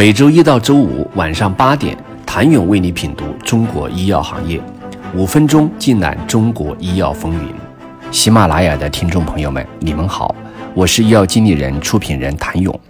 每周一到周五晚上八点，谭勇为你品读中国医药行业，五分钟尽览中国医药风云。喜马拉雅的听众朋友们，你们好，我是医药经理人、出品人谭勇。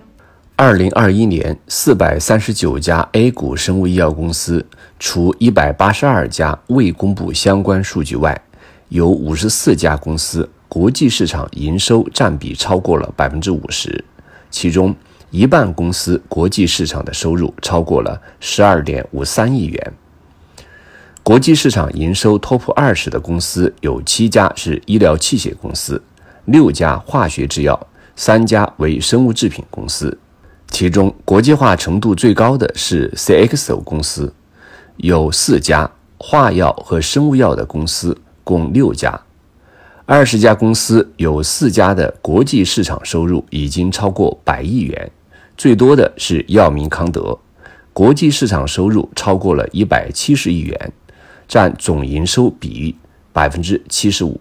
二零二一年，四百三十九家 A 股生物医药公司，除一百八十二家未公布相关数据外，有五十四家公司国际市场营收占比超过了百分之五十，其中一半公司国际市场的收入超过了十二点五三亿元。国际市场营收 TOP 二十的公司有七家是医疗器械公司，六家化学制药，三家为生物制品公司。其中国际化程度最高的是 CXO 公司，有四家化药和生物药的公司。共六家，二十家公司有四家的国际市场收入已经超过百亿元，最多的是药明康德，国际市场收入超过了一百七十亿元，占总营收比百分之七十五。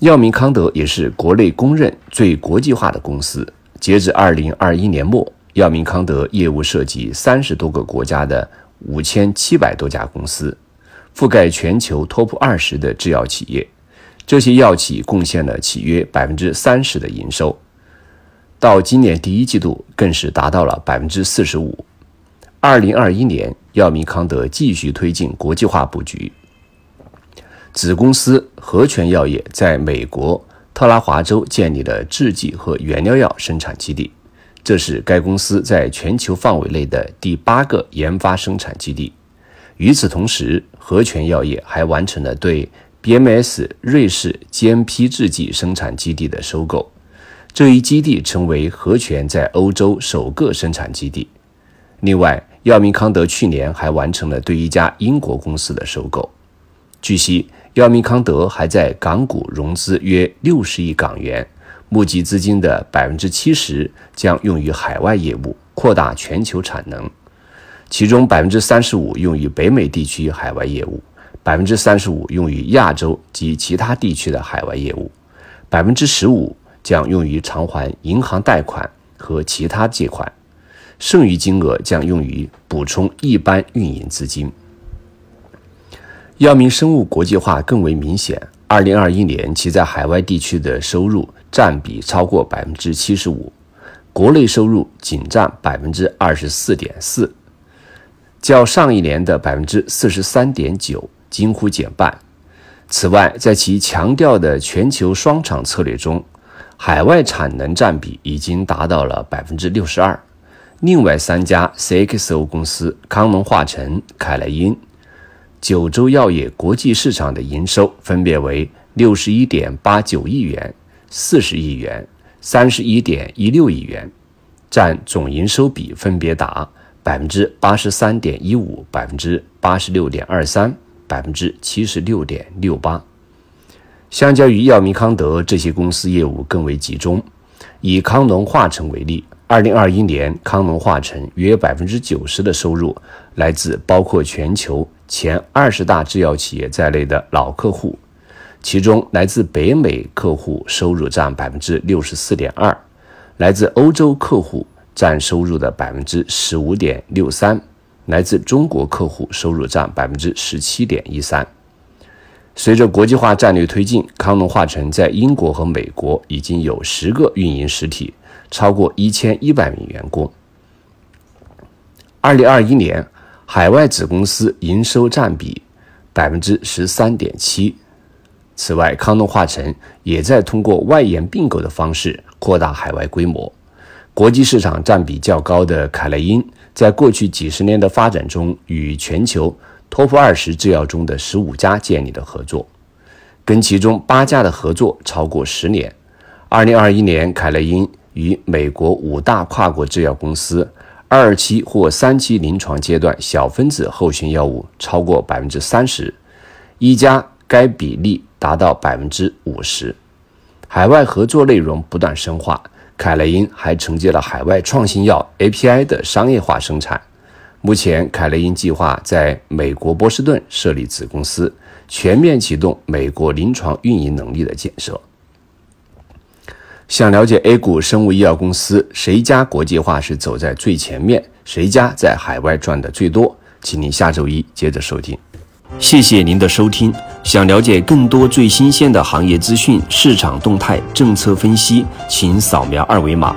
药明康德也是国内公认最国际化的公司，截至二零二一年末，药明康德业务涉及三十多个国家的五千七百多家公司。覆盖全球 TOP 二十的制药企业，这些药企贡献了契约百分之三十的营收，到今年第一季度更是达到了百分之四十五。二零二一年，药明康德继续推进国际化布局，子公司和泉药业在美国特拉华州建立了制剂和原料药生产基地，这是该公司在全球范围内的第八个研发生产基地。与此同时，和泉药业还完成了对 BMS 瑞士 GMP 制剂生产基地的收购，这一基地成为和泉在欧洲首个生产基地。另外，药明康德去年还完成了对一家英国公司的收购。据悉，药明康德还在港股融资约六十亿港元，募集资金的百分之七十将用于海外业务，扩大全球产能。其中百分之三十五用于北美地区海外业务，百分之三十五用于亚洲及其他地区的海外业务，百分之十五将用于偿还银行贷款和其他借款，剩余金额将用于补充一般运营资金。药明生物国际化更为明显，二零二一年其在海外地区的收入占比超过百分之七十五，国内收入仅占百分之二十四点四。较上一年的百分之四十三点九几乎减半。此外，在其强调的全球双厂策略中，海外产能占比已经达到了百分之六十二。另外三家 CXO 公司康能化成、凯莱因、九州药业国际市场的营收分别为六十一点八九亿元、四十亿元、三十一点一六亿元，占总营收比分别达。百分之八十三点一五，百分之八十六点二三，百分之七十六点六八。相较于药明康德，这些公司业务更为集中。以康农化成为例，二零二一年康农化成约百分之九十的收入来自包括全球前二十大制药企业在内的老客户，其中来自北美客户收入占百分之六十四点二，来自欧洲客户。占收入的百分之十五点六三，来自中国客户收入占百分之十七点一三。随着国际化战略推进，康农化成在英国和美国已经有十个运营实体，超过一千一百名员工。二零二一年，海外子公司营收占比百分之十三点七。此外，康农化成也在通过外延并购的方式扩大海外规模。国际市场占比较高的凯莱因，在过去几十年的发展中，与全球 TOP 二十制药中的十五家建立的合作，跟其中八家的合作超过十年。二零二一年，凯莱因与美国五大跨国制药公司二期或三期临床阶段小分子候选药物超过百分之三十，一家该比例达到百分之五十。海外合作内容不断深化。凯莱因还承接了海外创新药 API 的商业化生产。目前，凯雷因计划在美国波士顿设立子公司，全面启动美国临床运营能力的建设。想了解 A 股生物医药公司谁家国际化是走在最前面，谁家在海外赚的最多，请您下周一接着收听。谢谢您的收听。想了解更多最新鲜的行业资讯、市场动态、政策分析，请扫描二维码